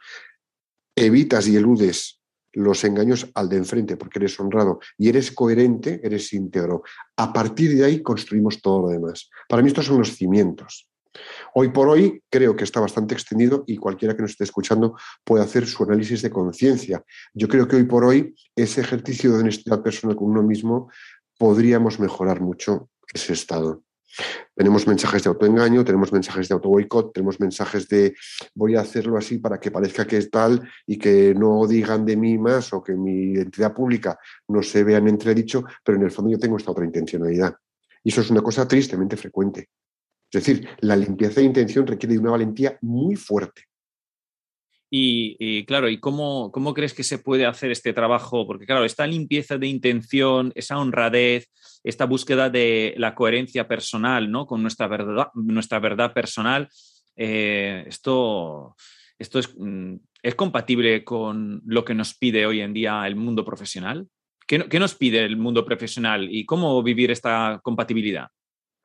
evitas y eludes los engaños al de enfrente, porque eres honrado y eres coherente, eres íntegro. A partir de ahí construimos todo lo demás. Para mí estos son los cimientos. Hoy por hoy creo que está bastante extendido y cualquiera que nos esté escuchando puede hacer su análisis de conciencia. Yo creo que hoy por hoy ese ejercicio de honestidad personal con uno mismo podríamos mejorar mucho ese estado. Tenemos mensajes de autoengaño, tenemos mensajes de autoboicot, tenemos mensajes de voy a hacerlo así para que parezca que es tal y que no digan de mí más o que mi identidad pública no se vea en entredicho, pero en el fondo yo tengo esta otra intencionalidad. Y eso es una cosa tristemente frecuente. Es decir, la limpieza de intención requiere de una valentía muy fuerte.
Y, claro, ¿y cómo, cómo, crees que se puede hacer este trabajo? Porque claro, esta limpieza de intención, esa honradez, esta búsqueda de la coherencia personal, ¿no? Con nuestra verdad, nuestra verdad personal, eh, esto, esto es, mm, es, compatible con lo que nos pide hoy en día el mundo profesional. ¿Qué, ¿Qué nos pide el mundo profesional y cómo vivir esta compatibilidad?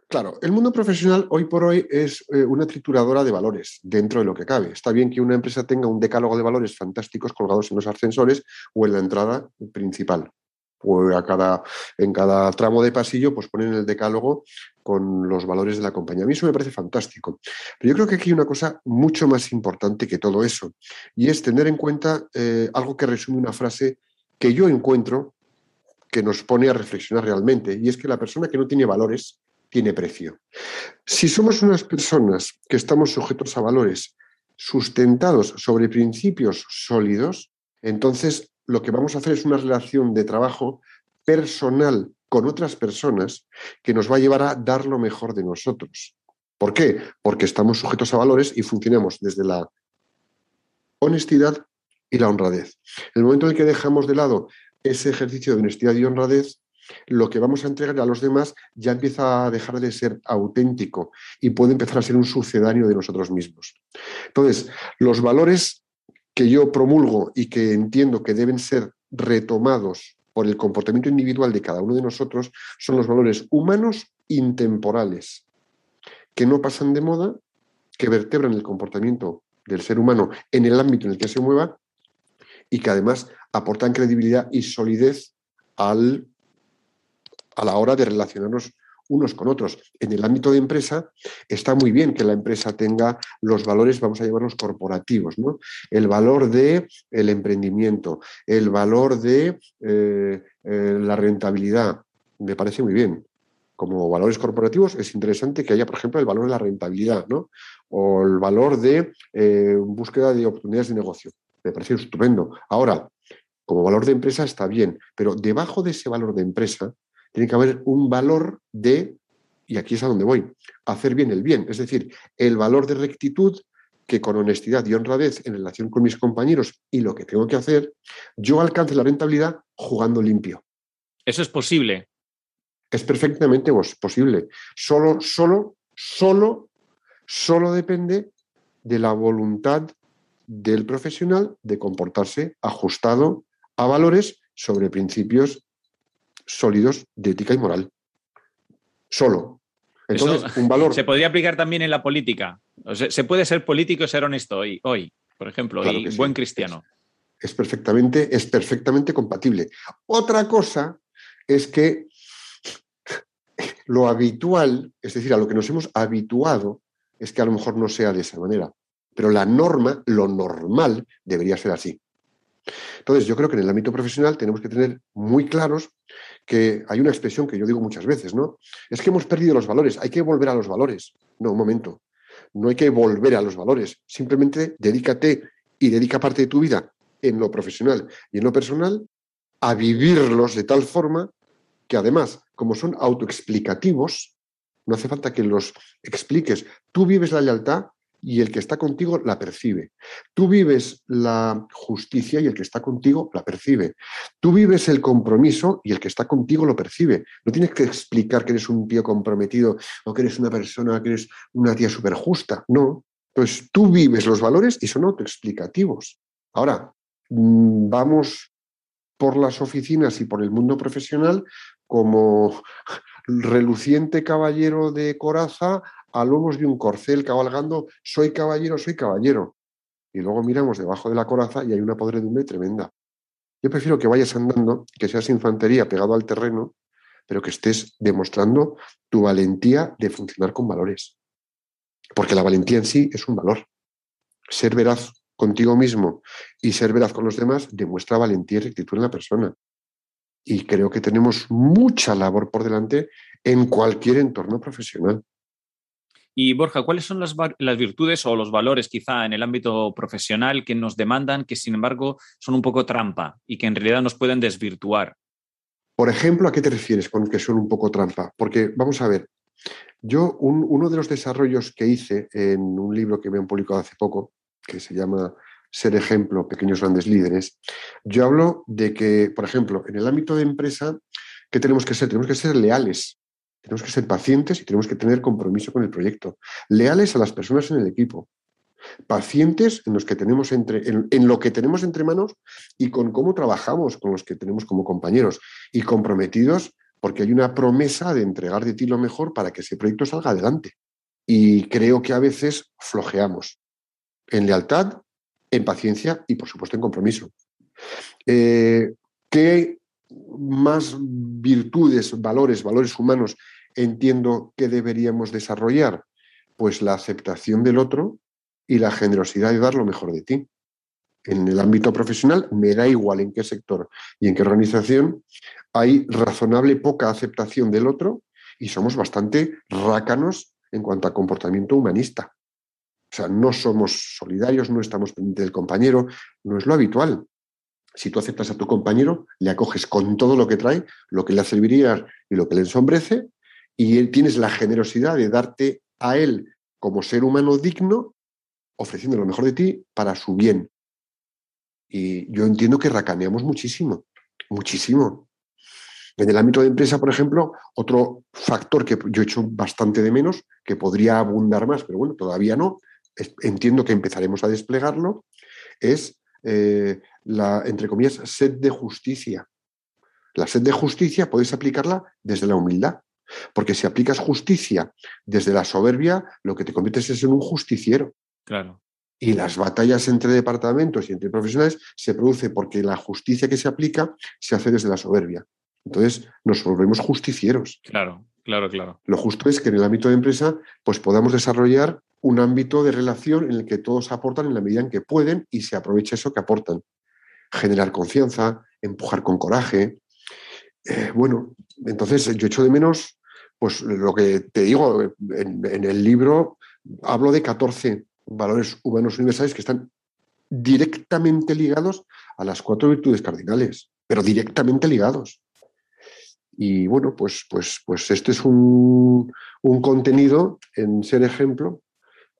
Claro, el mundo profesional hoy por hoy es eh, una trituradora de valores dentro de lo que cabe. Está bien que una empresa tenga un decálogo de valores fantásticos colgados en los ascensores o en la entrada principal. O a cada, en cada tramo de pasillo, pues ponen el decálogo con los valores de la compañía. A mí eso me parece fantástico. Pero yo creo que aquí hay una cosa mucho más importante que todo eso, y es tener en cuenta eh, algo que resume una frase que yo encuentro que nos pone a reflexionar realmente, y es que la persona que no tiene valores tiene precio. Si somos unas personas que estamos sujetos a valores sustentados sobre principios sólidos, entonces lo que vamos a hacer es una relación de trabajo personal con otras personas que nos va a llevar a dar lo mejor de nosotros. ¿Por qué? Porque estamos sujetos a valores y funcionamos desde la honestidad y la honradez. En el momento en que dejamos de lado ese ejercicio de honestidad y honradez, lo que vamos a entregar a los demás ya empieza a dejar de ser auténtico y puede empezar a ser un sucedáneo de nosotros mismos. Entonces, los valores que yo promulgo y que entiendo que deben ser retomados por el comportamiento individual de cada uno de nosotros son los valores humanos intemporales, que no pasan de moda, que vertebran el comportamiento del ser humano en el ámbito en el que se mueva y que además aportan credibilidad y solidez al a la hora de relacionarnos unos con otros. En el ámbito de empresa está muy bien que la empresa tenga los valores, vamos a llamarlos corporativos, ¿no? El valor de el emprendimiento, el valor de eh, eh, la rentabilidad. Me parece muy bien. Como valores corporativos es interesante que haya, por ejemplo, el valor de la rentabilidad, ¿no? O el valor de eh, búsqueda de oportunidades de negocio. Me parece estupendo. Ahora, como valor de empresa está bien, pero debajo de ese valor de empresa tiene que haber un valor de, y aquí es a donde voy, hacer bien el bien, es decir, el valor de rectitud que con honestidad y honradez en relación con mis compañeros y lo que tengo que hacer, yo alcance la rentabilidad jugando limpio.
Eso es posible.
Es perfectamente posible. Solo, solo, solo, solo depende de la voluntad del profesional de comportarse ajustado a valores sobre principios sólidos de ética y moral. Solo. Entonces, un valor.
Se podría aplicar también en la política. se puede ser político y ser honesto hoy, hoy por ejemplo, y buen cristiano.
Es, perfectamente, es perfectamente compatible. Otra cosa es que lo habitual, es decir, a lo que nos hemos habituado, es que a lo mejor no sea de esa manera. Pero la norma, lo normal, debería ser así. Entonces, yo creo que en el ámbito profesional tenemos que tener muy claros que hay una expresión que yo digo muchas veces, ¿no? Es que hemos perdido los valores, hay que volver a los valores. No, un momento. No hay que volver a los valores. Simplemente dedícate y dedica parte de tu vida en lo profesional y en lo personal a vivirlos de tal forma que además, como son autoexplicativos, no hace falta que los expliques. Tú vives la lealtad y el que está contigo la percibe. Tú vives la justicia y el que está contigo la percibe. Tú vives el compromiso y el que está contigo lo percibe. No tienes que explicar que eres un tío comprometido o que eres una persona, que eres una tía súper justa. No. Pues tú vives los valores y son autoexplicativos. Ahora, mm, vamos por las oficinas y por el mundo profesional como reluciente caballero de coraza a de un corcel cabalgando, soy caballero, soy caballero. Y luego miramos debajo de la coraza y hay una podredumbre tremenda. Yo prefiero que vayas andando, que seas infantería pegado al terreno, pero que estés demostrando tu valentía de funcionar con valores. Porque la valentía en sí es un valor. Ser veraz contigo mismo y ser veraz con los demás demuestra valentía y rectitud en la persona. Y creo que tenemos mucha labor por delante en cualquier entorno profesional.
Y Borja, ¿cuáles son las, virtudes o los valores quizá en el ámbito profesional que nos demandan, que sin embargo son un poco trampa y que en realidad nos pueden desvirtuar?
Por ejemplo, ¿a qué te refieres con que son un poco trampa? Porque vamos a ver, yo uno de los desarrollos que hice en un libro que me han publicado hace poco, que se llama Ser ejemplo, pequeños grandes líderes, yo hablo de que, por ejemplo, en el ámbito de empresa, ¿qué tenemos que ser? Tenemos que ser leales tenemos que ser pacientes y tenemos que tener compromiso con el proyecto. Leales a las personas en el equipo. Pacientes en, los que tenemos entre, en, lo que tenemos entre manos y con cómo trabajamos con los que tenemos como compañeros. Y comprometidos porque hay una promesa de entregar de ti lo mejor para que ese proyecto salga adelante. Y creo que a veces flojeamos en lealtad, en paciencia y, por supuesto, en compromiso. Eh, ¿Qué más virtudes, valores, valores humanos entiendo que deberíamos desarrollar? Pues la aceptación del otro y la generosidad de dar lo mejor de ti. En el ámbito profesional, me da igual en qué sector y en qué organización, hay razonable poca aceptación del otro y somos bastante rácanos en cuanto a comportamiento humanista. O sea, no somos solidarios, no estamos pendientes del compañero, no es lo habitual. Si tú aceptas a tu compañero, le acoges con todo lo que trae, lo que le vivir y lo que le ensombrece, y tienes la generosidad de darte a él como ser humano digno, ofreciendo lo mejor de ti para su bien. Y yo entiendo que racaneamos muchísimo, muchísimo. En el ámbito de empresa, por ejemplo, otro factor que yo he hecho bastante de menos, que podría abundar más, pero bueno, todavía no, entiendo que empezaremos a desplegarlo, es eh, la, entre comillas, sed de justicia. La sed de justicia puedes aplicarla desde la humildad. Porque si aplicas justicia desde la soberbia, lo que te conviertes es en un justiciero.
Claro.
Y las batallas entre departamentos y entre profesionales se produce porque la justicia que se aplica se hace desde la soberbia. Entonces nos volvemos justicieros.
Claro, claro, claro.
Lo justo es que en el ámbito de empresa pues podamos desarrollar un ámbito de relación en el que todos aportan en la medida en que pueden y se aprovecha eso que aportan. Generar confianza, empujar con coraje, eh, bueno, entonces yo echo de menos, pues lo que te digo, en, el libro hablo de 14 valores humanos universales que están directamente ligados a las cuatro virtudes cardinales, pero directamente ligados. Y bueno, pues, pues, pues este es un, un contenido en ser ejemplo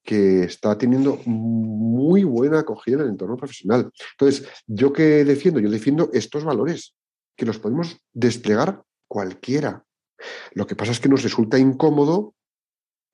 que está teniendo muy buena acogida en el entorno profesional. Entonces, ¿yo qué defiendo? Yo defiendo estos valores que los podemos desplegar cualquiera. Lo que pasa es que nos resulta incómodo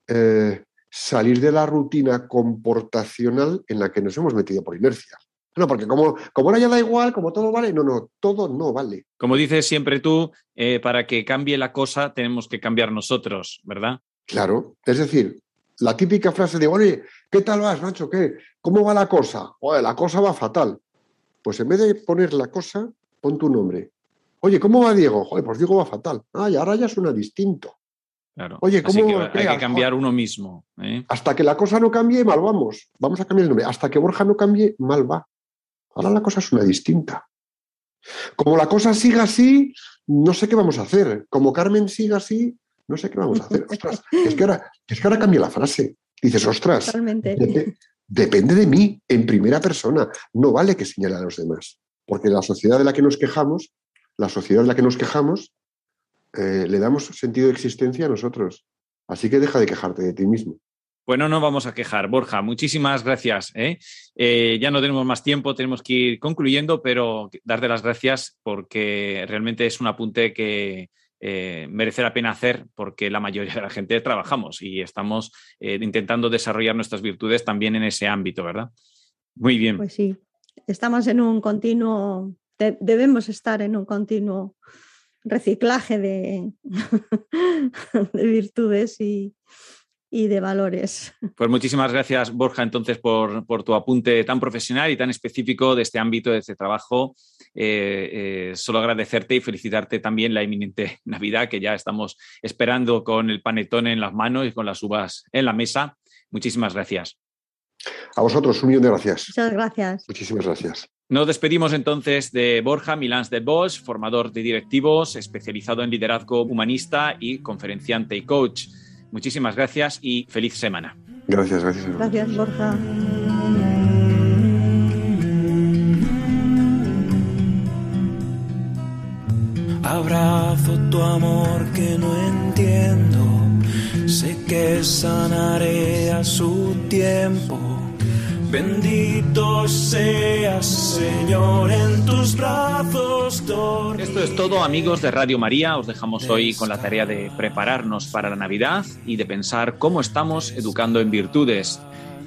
eh, salir de la rutina comportacional en la que nos hemos metido por inercia. No, porque como, como ahora ya da igual, como todo vale, no, no, todo no vale.
Como dices siempre tú, eh, para que cambie la cosa tenemos que cambiar nosotros, ¿verdad?
Claro, es decir, la típica frase de, oye, ¿qué tal vas, Nacho? ¿Qué? ¿Cómo va la cosa? Oye, la cosa va fatal. Pues en vez de poner la cosa, pon tu nombre. Oye, ¿cómo va Diego? Joder, pues Diego va fatal. Ah, y ahora ya suena distinto.
Claro.
Oye,
Así
¿cómo
que hay
creas?
que cambiar uno mismo. ¿eh?
Hasta que la cosa no cambie, mal vamos. Vamos a cambiar el nombre. Hasta que Borja no cambie, mal va. Ahora la cosa suena distinta. Como la cosa siga así, no sé qué vamos a hacer. Como Carmen siga así, no sé qué vamos a hacer. Ostras, es que ahora, es que ahora cambia la frase. Dices, ostras. Dep- depende de mí en primera persona. No vale que señale a los demás. Porque la sociedad de la que nos quejamos, la sociedad de la que nos quejamos, eh, le damos sentido de existencia a nosotros. Así que deja de quejarte de ti mismo.
Bueno, no vamos a quejar. Borja, muchísimas gracias. ¿eh? Eh, ya no tenemos más tiempo, tenemos que ir concluyendo, pero darte las gracias porque realmente es un apunte que eh, merece la pena hacer porque la mayoría de la gente trabajamos y estamos intentando desarrollar nuestras virtudes también en ese ámbito, ¿verdad? Muy bien.
Pues sí, estamos en un continuo, de- debemos estar en un continuo reciclaje de, de virtudes y, y de valores.
Pues muchísimas gracias, Borja, entonces, por, por tu apunte tan profesional y tan específico de este ámbito, de este trabajo. Eh, eh, solo agradecerte y felicitarte también la inminente Navidad, que ya estamos esperando con el panetón en las manos y con las uvas en la mesa. Muchísimas gracias.
A vosotros, un millón de gracias.
Muchas gracias.
Muchísimas gracias.
Nos despedimos entonces de Borja Milans de Bosch, formador de directivos, especializado en liderazgo humanista y conferenciante y coach. Muchísimas gracias y feliz semana.
Gracias, gracias.
Gracias, Borja.
Abrazo tu amor que no entiendo. Sé que sanaré a su tiempo. Bendito seas, Señor, en tus brazos.
Esto es todo, amigos de Radio María. Os dejamos hoy con la tarea de prepararnos para la Navidad y de pensar cómo estamos educando en virtudes.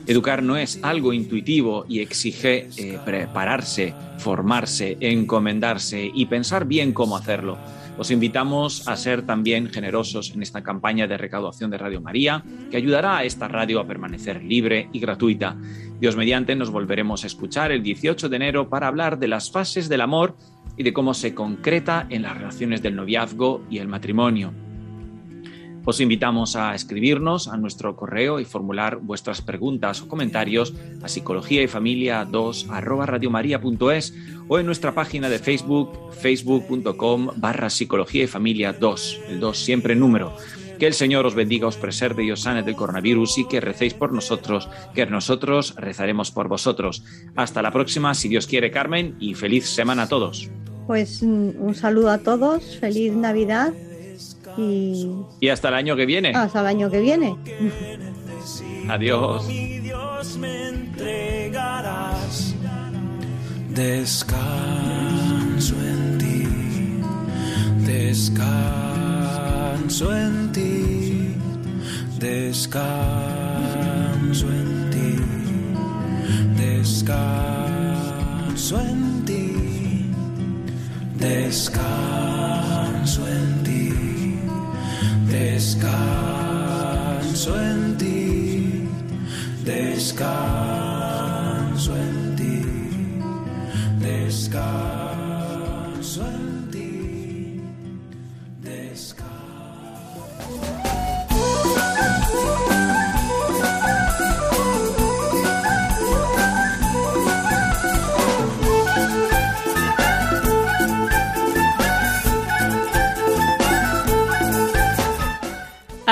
Educar no es algo intuitivo y exige eh, prepararse, formarse, encomendarse y pensar bien cómo hacerlo. Os invitamos a ser también generosos en esta campaña de recaudación de Radio María, que ayudará a esta radio a permanecer libre y gratuita. Dios mediante nos volveremos a escuchar el 18 de enero para hablar de las fases del amor y de cómo se concreta en las relaciones del noviazgo y el matrimonio. Os invitamos a escribirnos a nuestro correo y formular vuestras preguntas o comentarios a psicología y familia 2 arroba radiomaria.es o en nuestra página de Facebook, facebook.com barra psicología y familia 2, el 2 siempre número. Que el Señor os bendiga, os preserve y os sane del coronavirus y que recéis por nosotros, que nosotros rezaremos por vosotros. Hasta la próxima, si Dios quiere, Carmen, y feliz semana a todos.
Pues mm, un saludo a todos, feliz Navidad y
Y hasta el año que viene.
hasta el año que viene.
Adiós.
Mi Dios me entregarás. Descanso en ti, descanso en ti, descanso en ti, descanso en ti, descanso en ti, descanso en ti, descanso en ti, descanso en ti,